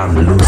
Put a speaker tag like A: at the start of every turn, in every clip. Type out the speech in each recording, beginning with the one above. A: I'm loose.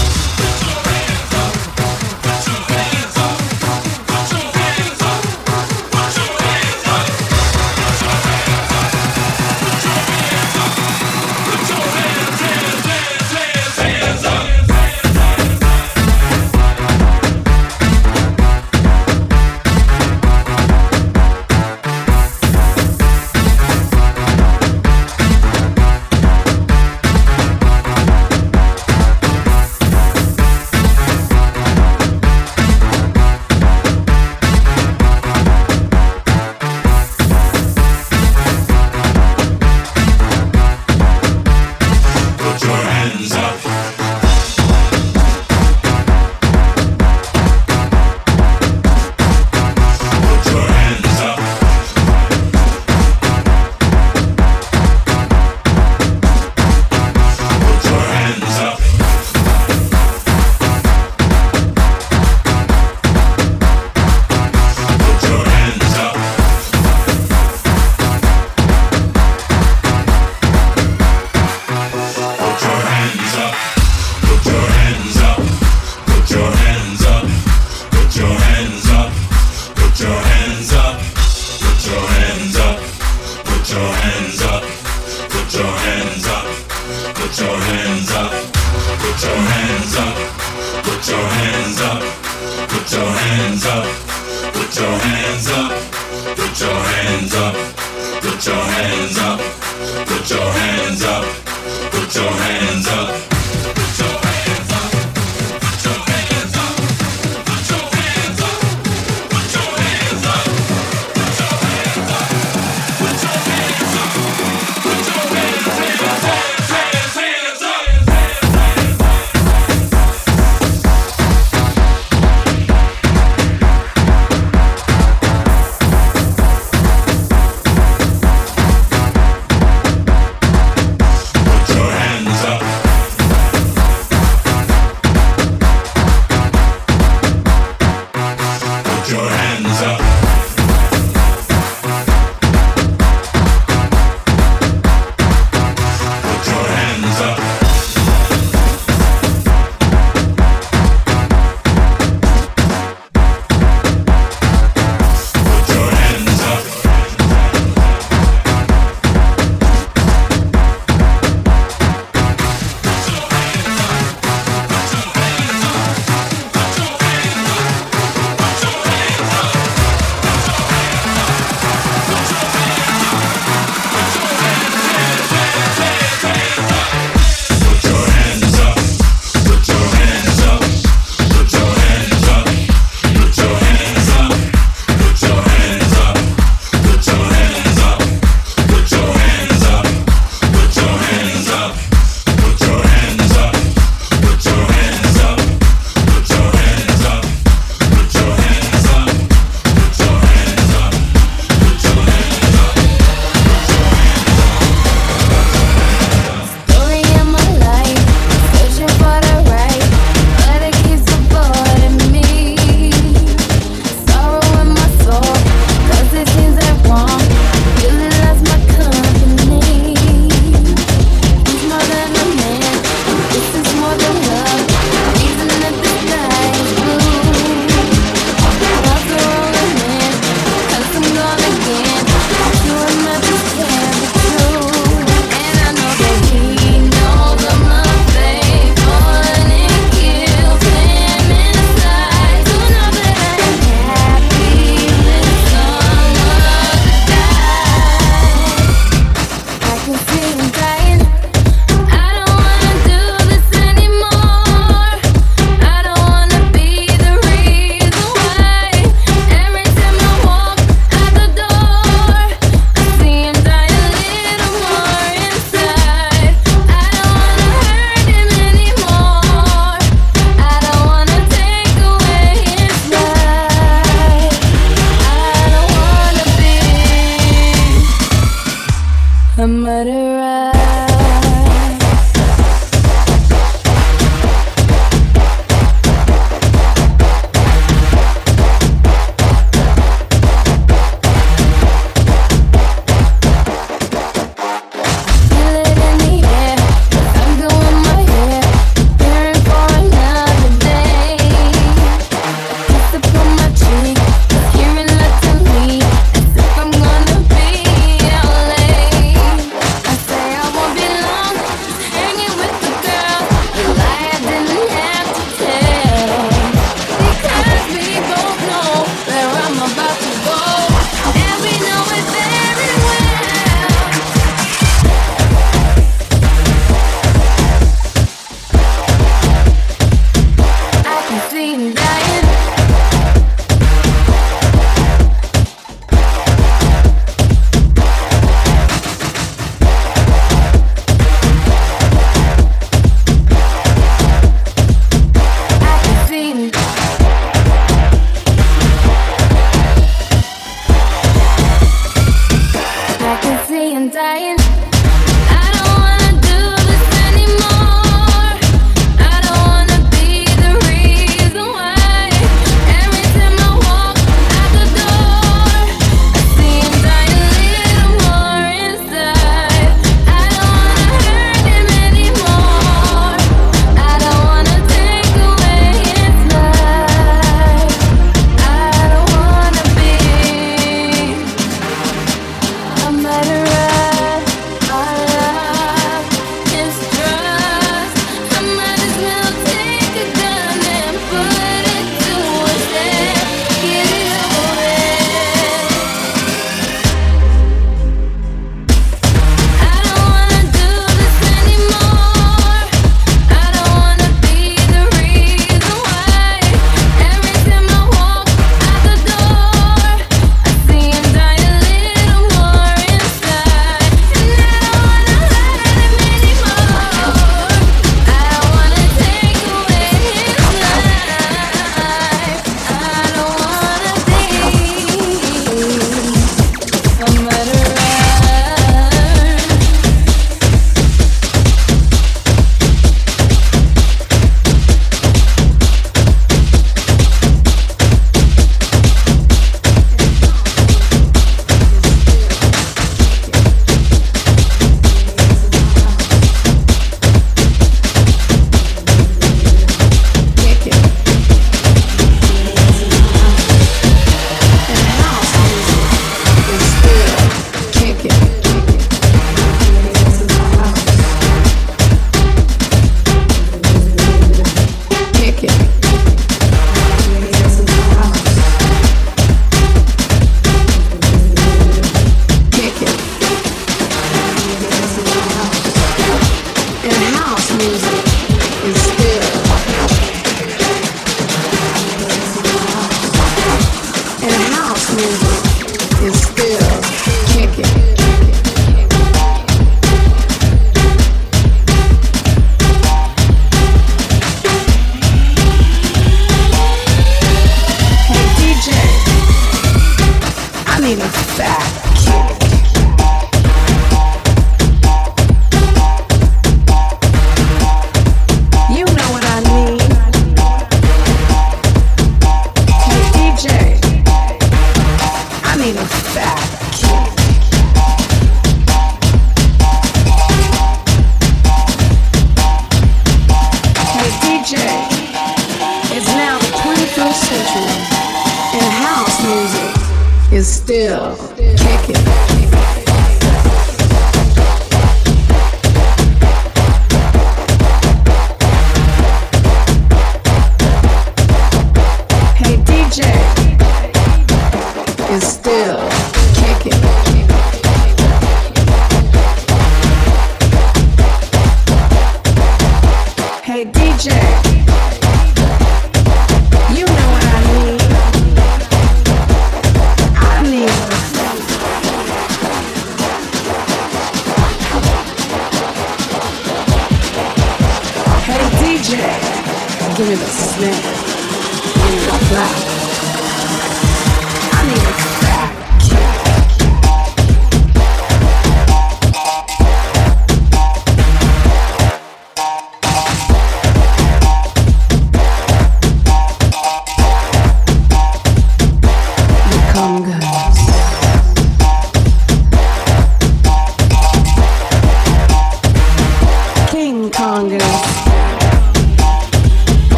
A: your hands up.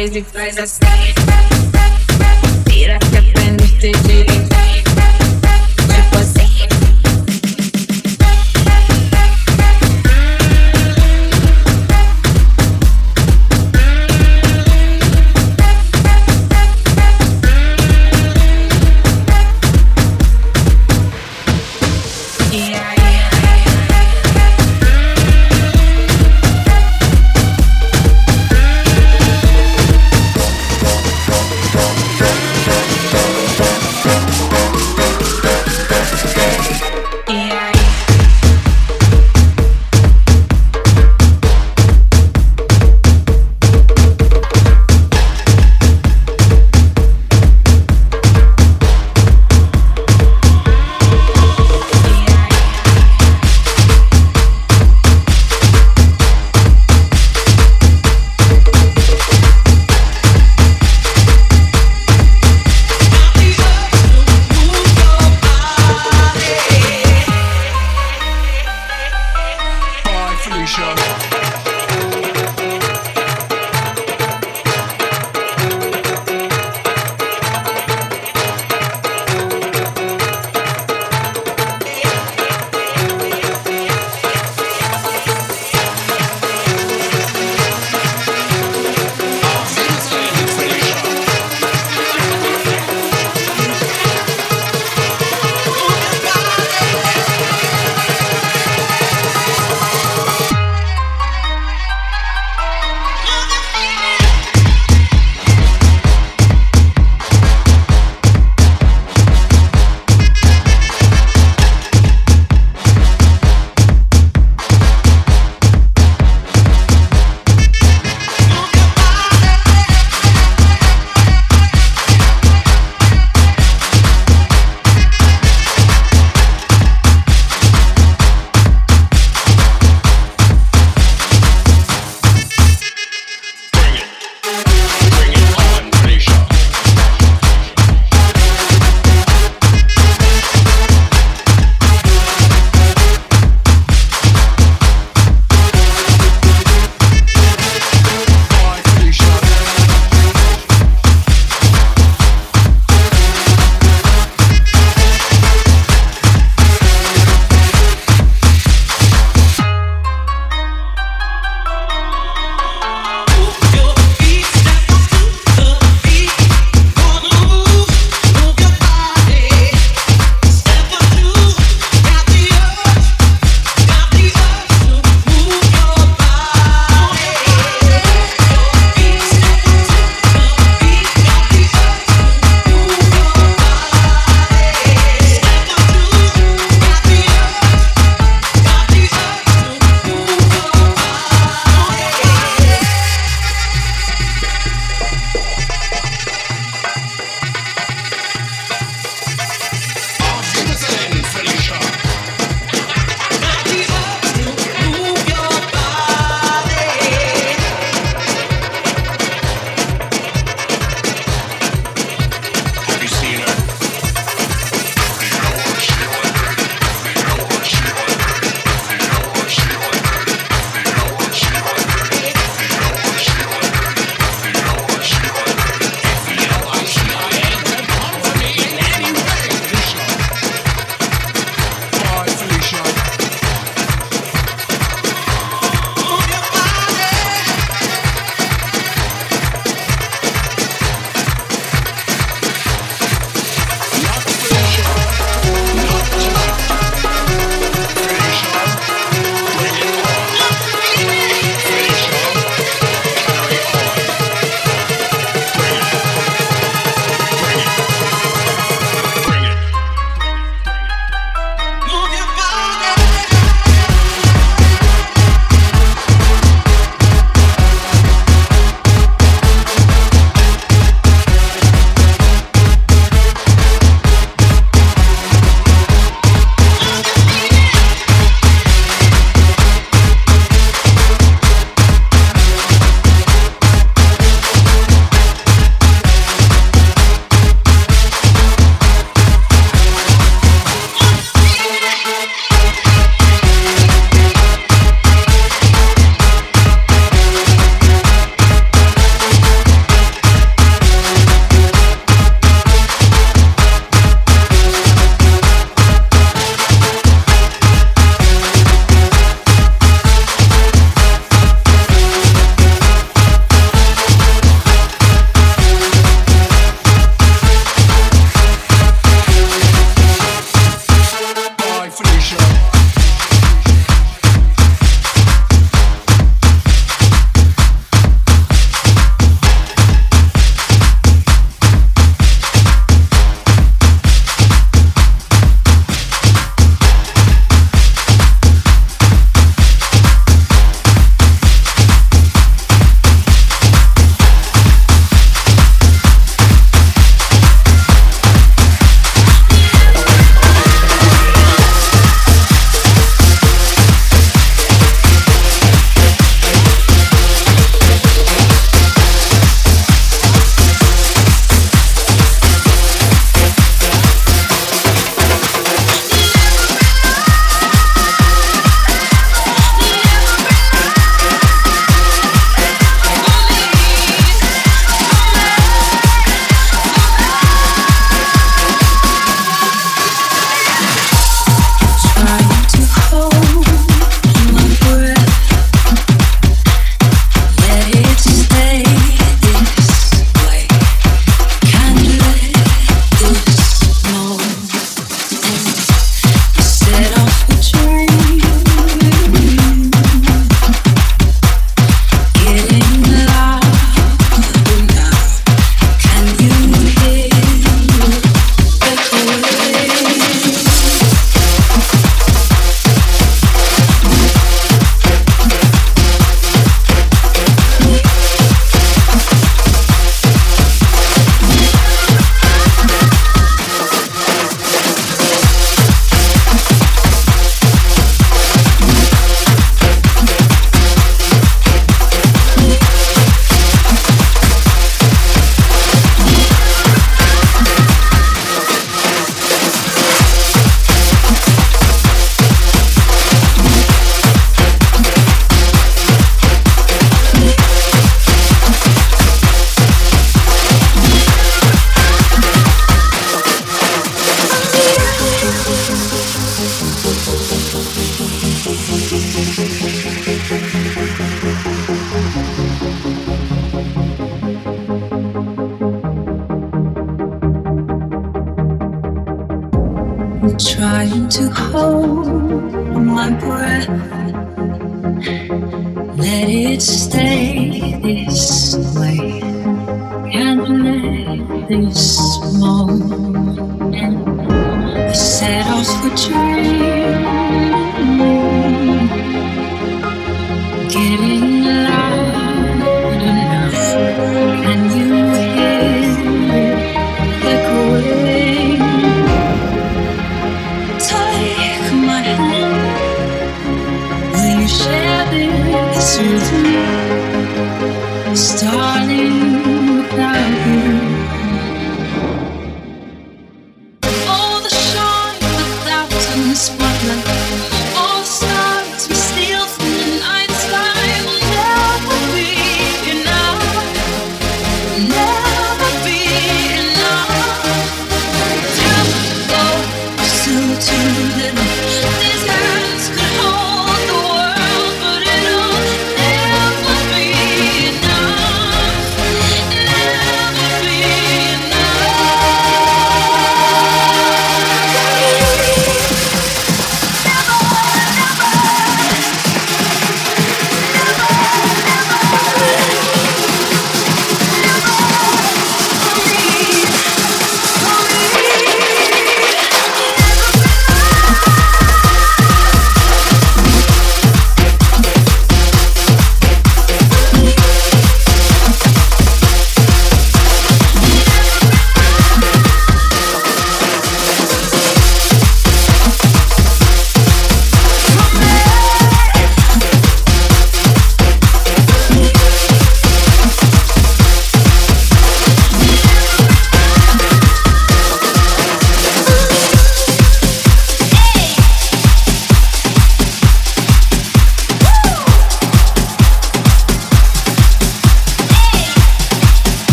B: crazy crazy, crazy, crazy. Tira que aprendiste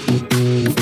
B: Thank you.